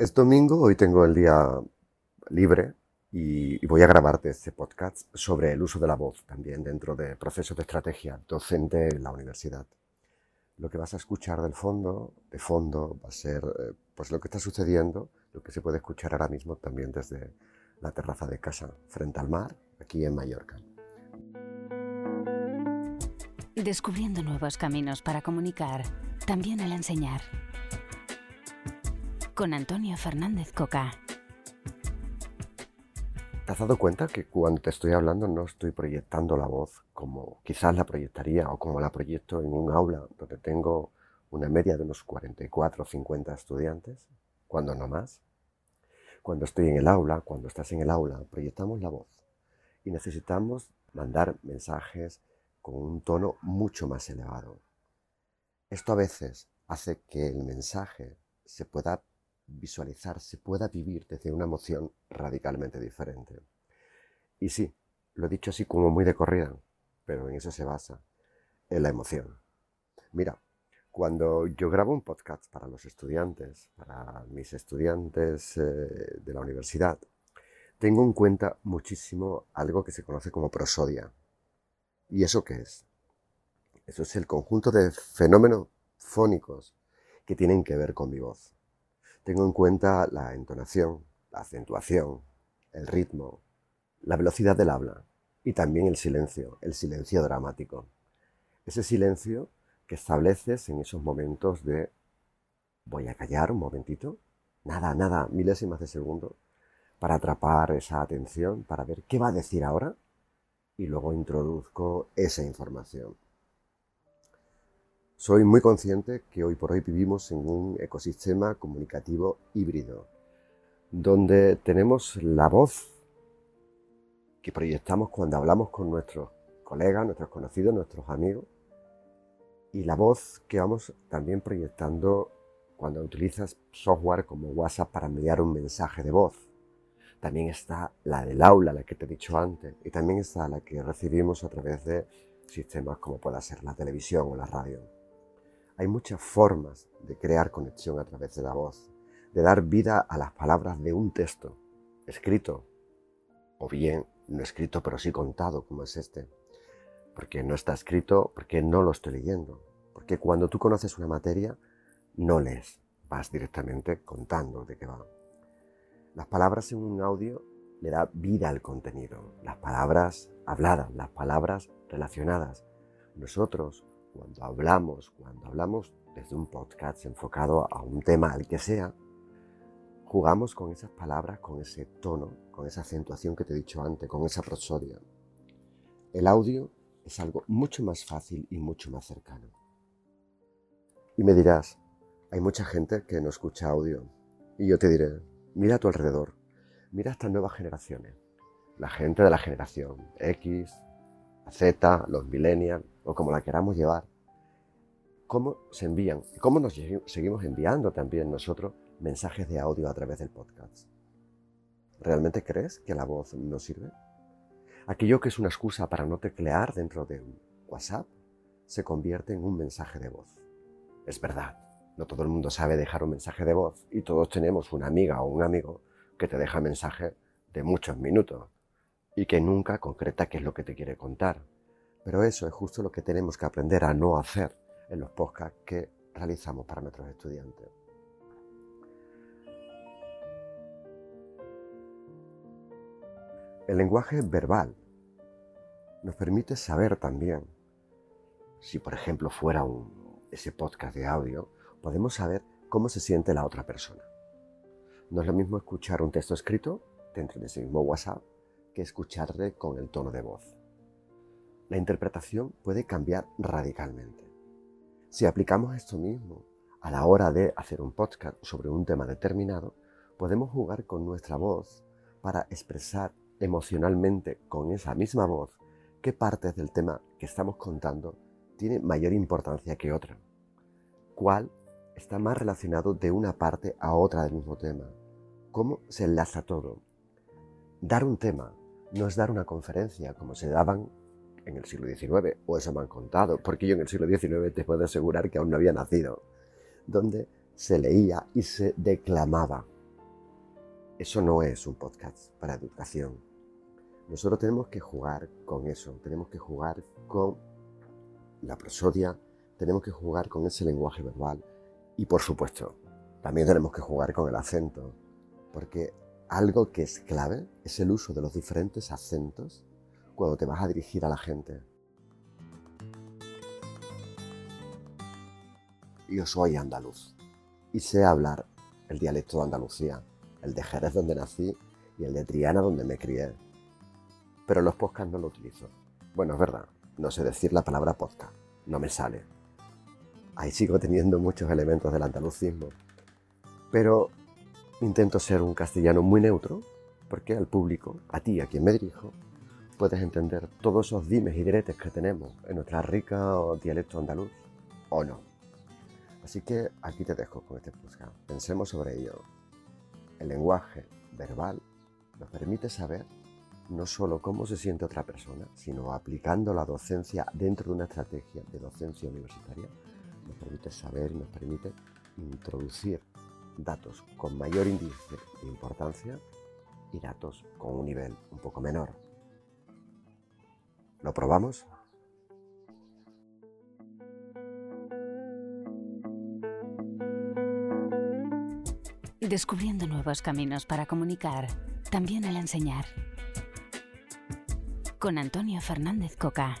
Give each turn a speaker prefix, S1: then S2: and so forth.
S1: Es domingo, hoy tengo el día libre y, voy a grabarte este podcast sobre el uso de la voz también dentro de procesos de estrategia docente en la universidad. Lo que vas a escuchar del fondo, de fondo, va a ser eh, pues lo que está sucediendo, lo que se puede escuchar ahora mismo también desde la terraza de casa, frente al mar, aquí en Mallorca.
S2: Descubriendo nuevos caminos para comunicar, también al enseñar con Antonio Fernández Coca.
S1: ¿Te has dado cuenta que cuando te estoy hablando no estoy proyectando la voz como quizás la proyectaría o como la proyecto en un aula donde tengo una media de unos 44 o 50 estudiantes, cuando no más? Cuando estoy en el aula, cuando estás en el aula, proyectamos la voz y necesitamos mandar mensajes con un tono mucho más elevado. Esto a veces hace que el mensaje se pueda visualizar, se pueda vivir desde una emoción radicalmente diferente. Y sí, lo he dicho así como muy de corrida, pero en eso se basa, en la emoción. Mira, cuando yo grabo un podcast para los estudiantes, para mis estudiantes eh, de la universidad, tengo en cuenta muchísimo algo que se conoce como prosodia. ¿Y eso qué es? Eso es el conjunto de fenómenos fónicos que tienen que ver con mi voz. Tengo en cuenta la entonación, la acentuación, el ritmo, la velocidad del habla y también el silencio, el silencio dramático. Ese silencio que estableces en esos momentos de voy a callar un momentito, nada, nada, milésimas de segundo, para atrapar esa atención, para ver qué va a decir ahora y luego introduzco esa información. Soy muy consciente que hoy por hoy vivimos en un ecosistema comunicativo híbrido, donde tenemos la voz que proyectamos cuando hablamos con nuestros colegas, nuestros conocidos, nuestros amigos, y la voz que vamos también proyectando cuando utilizas software como WhatsApp para enviar un mensaje de voz. También está la del aula, la que te he dicho antes, y también está la que recibimos a través de sistemas como pueda ser la televisión o la radio. Hay muchas formas de crear conexión a través de la voz, de dar vida a las palabras de un texto, escrito, o bien no escrito pero sí contado como es este. Porque no está escrito, porque no lo estoy leyendo. Porque cuando tú conoces una materia, no lees, vas directamente contando de qué va. Las palabras en un audio le da vida al contenido. Las palabras habladas, las palabras relacionadas. Nosotros cuando hablamos, cuando hablamos desde un podcast enfocado a un tema al que sea, jugamos con esas palabras, con ese tono, con esa acentuación que te he dicho antes, con esa prosodia. El audio es algo mucho más fácil y mucho más cercano. Y me dirás, hay mucha gente que no escucha audio. Y yo te diré, mira a tu alrededor, mira a estas nuevas generaciones. La gente de la generación X, Z, los millennials, o como la queramos llevar, cómo se envían cómo nos seguimos enviando también nosotros mensajes de audio a través del podcast. ¿Realmente crees que la voz no sirve? Aquello que es una excusa para no teclear dentro de WhatsApp se convierte en un mensaje de voz. Es verdad, no todo el mundo sabe dejar un mensaje de voz y todos tenemos una amiga o un amigo que te deja mensaje de muchos minutos y que nunca concreta qué es lo que te quiere contar. Pero eso es justo lo que tenemos que aprender a no hacer en los podcasts que realizamos para nuestros estudiantes. El lenguaje verbal nos permite saber también, si por ejemplo fuera ese podcast de audio, podemos saber cómo se siente la otra persona. No es lo mismo escuchar un texto escrito dentro de ese mismo WhatsApp que escucharle con el tono de voz. La interpretación puede cambiar radicalmente. Si aplicamos esto mismo a la hora de hacer un podcast sobre un tema determinado, podemos jugar con nuestra voz para expresar emocionalmente con esa misma voz qué partes del tema que estamos contando tiene mayor importancia que otra. ¿Cuál está más relacionado de una parte a otra del mismo tema? ¿Cómo se enlaza todo? Dar un tema no es dar una conferencia como se daban en el siglo XIX, o eso me han contado, porque yo en el siglo XIX te puedo asegurar que aún no había nacido, donde se leía y se declamaba. Eso no es un podcast para educación. Nosotros tenemos que jugar con eso, tenemos que jugar con la prosodia, tenemos que jugar con ese lenguaje verbal y por supuesto, también tenemos que jugar con el acento, porque algo que es clave es el uso de los diferentes acentos cuando te vas a dirigir a la gente. Yo soy andaluz y sé hablar el dialecto de Andalucía, el de Jerez donde nací y el de Triana donde me crié. Pero los podcasts no lo utilizo. Bueno, es verdad, no sé decir la palabra podcast, no me sale. Ahí sigo teniendo muchos elementos del andalucismo. Pero intento ser un castellano muy neutro, porque al público, a ti, a quien me dirijo, puedes entender todos esos dimes y diretes que tenemos en nuestra rica dialecto andaluz, o no. Así que aquí te dejo con este podcast. Pensemos sobre ello. El lenguaje verbal nos permite saber no solo cómo se siente otra persona, sino aplicando la docencia dentro de una estrategia de docencia universitaria, nos permite saber nos permite introducir datos con mayor índice de importancia y datos con un nivel un poco menor. ¿Lo probamos?
S2: Descubriendo nuevos caminos para comunicar, también al enseñar. Con Antonio Fernández Coca.